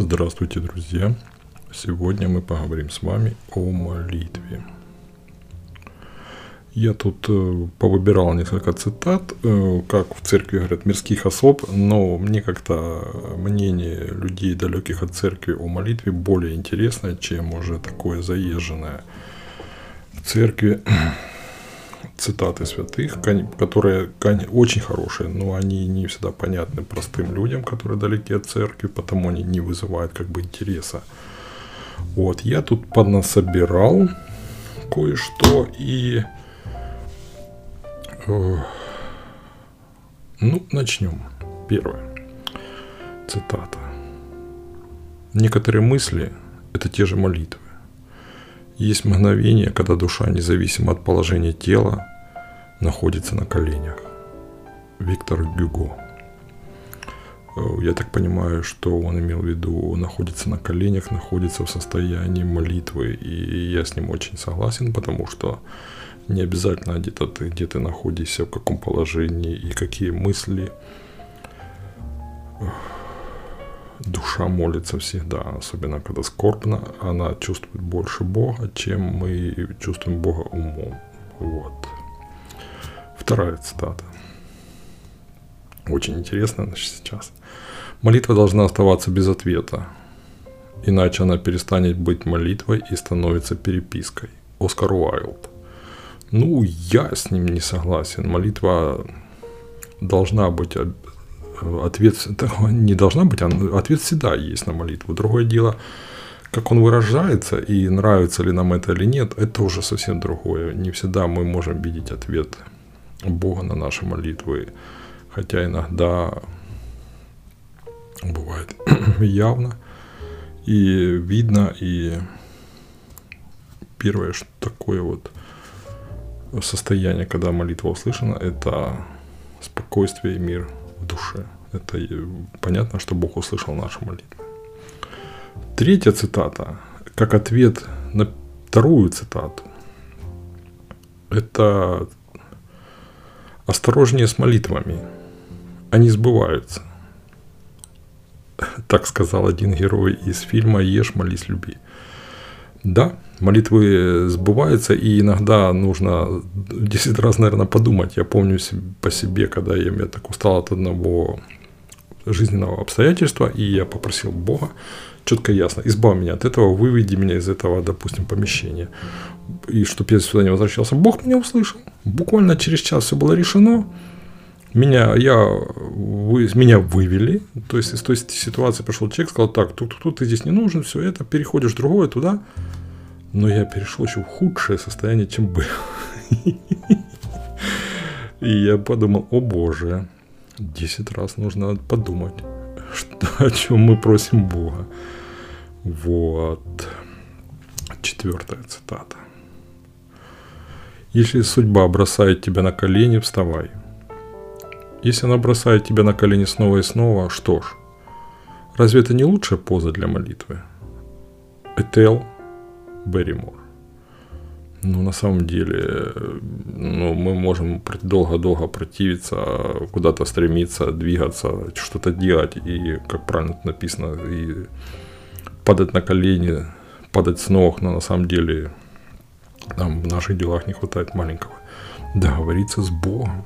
Здравствуйте, друзья! Сегодня мы поговорим с вами о молитве. Я тут э, повыбирал несколько цитат, э, как в церкви говорят, мирских особ, но мне как-то мнение людей, далеких от церкви о молитве, более интересное, чем уже такое заезженное в церкви цитаты святых, которые очень хорошие, но они не всегда понятны простым людям, которые далеки от церкви, потому они не вызывают как бы интереса. Вот, я тут поднасобирал кое-что и... Э, ну, начнем. Первое. Цитата. Некоторые мысли – это те же молитвы. Есть мгновение, когда душа, независимо от положения тела, находится на коленях. Виктор Гюго. Э, я так понимаю, что он имел в виду находится на коленях, находится в состоянии молитвы. И я с ним очень согласен, потому что не обязательно где-то ты, где ты находишься, в каком положении и какие мысли. Душа молится всегда, особенно когда скорбно, она чувствует больше Бога, чем мы чувствуем Бога умом. Вот. Вторая цитата. Очень интересно значит, сейчас. Молитва должна оставаться без ответа, иначе она перестанет быть молитвой и становится перепиской. Оскар Уайлд. Ну, я с ним не согласен. Молитва должна быть ответ не должна быть, ответ всегда есть на молитву. Другое дело, как он выражается и нравится ли нам это или нет, это уже совсем другое. Не всегда мы можем видеть ответ Бога на наши молитвы, хотя иногда бывает явно и видно, и первое, что такое вот состояние, когда молитва услышана, это спокойствие и мир в душе. Это понятно, что Бог услышал наши молитвы. Третья цитата, как ответ на вторую цитату, это осторожнее с молитвами. Они сбываются. Так сказал один герой из фильма «Ешь, молись, люби». Да, молитвы сбываются, и иногда нужно 10 раз, наверное, подумать. Я помню по себе, когда я, я так устал от одного жизненного обстоятельства, и я попросил Бога четко и ясно, избавь меня от этого, выведи меня из этого, допустим, помещения. И чтобы я сюда не возвращался. Бог меня услышал. Буквально через час все было решено. Меня, я, вы, меня вывели, то есть из той ситуации пришел человек, сказал, так, тут, тут, ты здесь не нужен, все это, переходишь в другое туда. Но я перешел еще в худшее состояние, чем был. И я подумал, о боже, 10 раз нужно подумать, что, о чем мы просим Бога. Вот. Четвертая цитата. Если судьба бросает тебя на колени, вставай. Если она бросает тебя на колени снова и снова, что ж, разве это не лучшая поза для молитвы? Этел Берримор. Ну, на самом деле, ну, мы можем долго-долго противиться, куда-то стремиться, двигаться, что-то делать, и, как правильно написано, и падать на колени, падать с ног, но на самом деле нам в наших делах не хватает маленького. Договориться с Богом.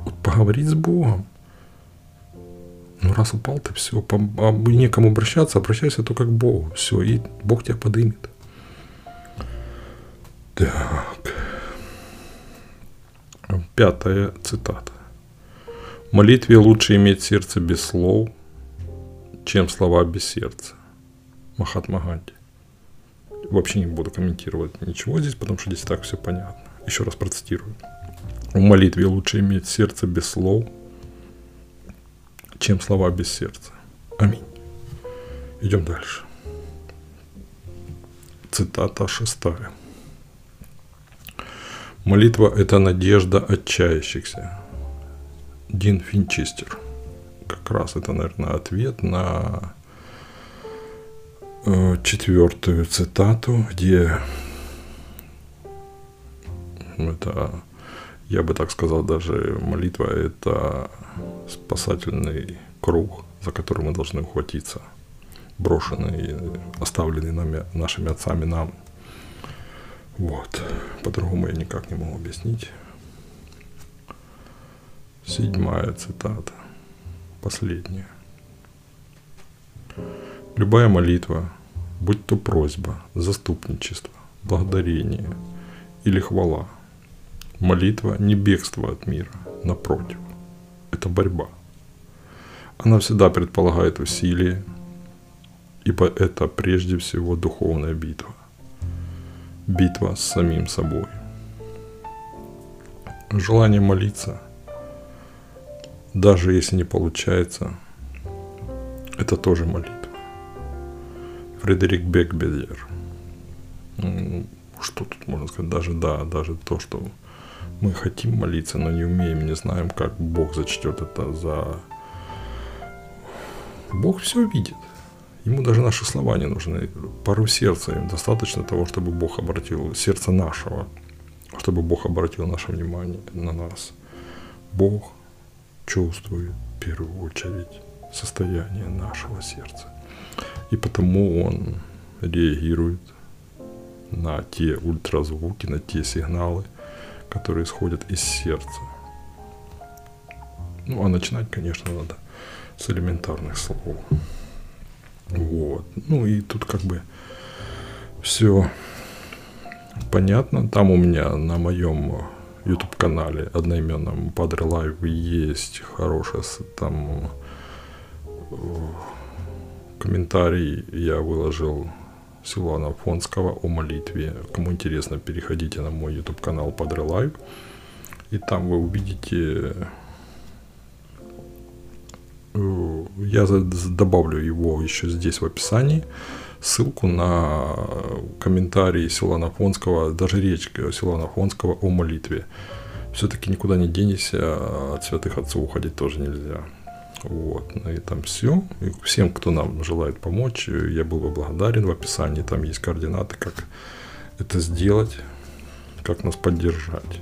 Вот поговорить с Богом. Ну, раз упал ты, все, по, а некому обращаться, обращайся только к Богу. Все, и Бог тебя подымет. Так. Пятая цитата. В молитве лучше иметь сердце без слов, чем слова без сердца. Махатма Ганди. Вообще не буду комментировать ничего здесь, потому что здесь так все понятно. Еще раз процитирую. В молитве лучше иметь сердце без слов, чем слова без сердца. Аминь. Идем дальше. Цитата шестая. Молитва – это надежда отчаявшихся. Дин Финчестер. Как раз это, наверное, ответ на э, четвертую цитату, где это, я бы так сказал, даже молитва – это спасательный круг, за который мы должны ухватиться. брошенный, оставленный нами, нашими отцами нам. Вот. По-другому я никак не могу объяснить. Седьмая цитата. Последняя. Любая молитва, будь то просьба, заступничество, благодарение или хвала, молитва не бегство от мира, напротив, это борьба. Она всегда предполагает усилие, ибо это прежде всего духовная битва. Битва с самим собой. Желание молиться, даже если не получается, это тоже молитва. Фредерик Бекбедер. Что тут можно сказать? Даже да, даже то, что мы хотим молиться, но не умеем, не знаем, как Бог зачтет это за... Бог все видит. Ему даже наши слова не нужны. Пару сердца им достаточно того, чтобы Бог обратил сердце нашего, чтобы Бог обратил наше внимание на нас. Бог чувствует в первую очередь состояние нашего сердца. И потому он реагирует на те ультразвуки, на те сигналы, которые исходят из сердца. Ну, а начинать, конечно, надо с элементарных слов. Вот. Ну и тут как бы все понятно. Там у меня на моем YouTube канале одноименном Padre Live есть хорошая там комментарий я выложил Силуана Фонского о молитве. Кому интересно, переходите на мой YouTube канал Padre Live. И там вы увидите э, я добавлю его еще здесь в описании. Ссылку на комментарий Силуана Фонского, даже речь Силуана Фонского о молитве. Все-таки никуда не денешься, от святых отцов уходить тоже нельзя. Вот, на этом все. И всем, кто нам желает помочь, я был бы благодарен. В описании там есть координаты, как это сделать, как нас поддержать.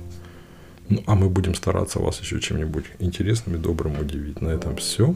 Ну, а мы будем стараться вас еще чем-нибудь интересным и добрым удивить. На этом все.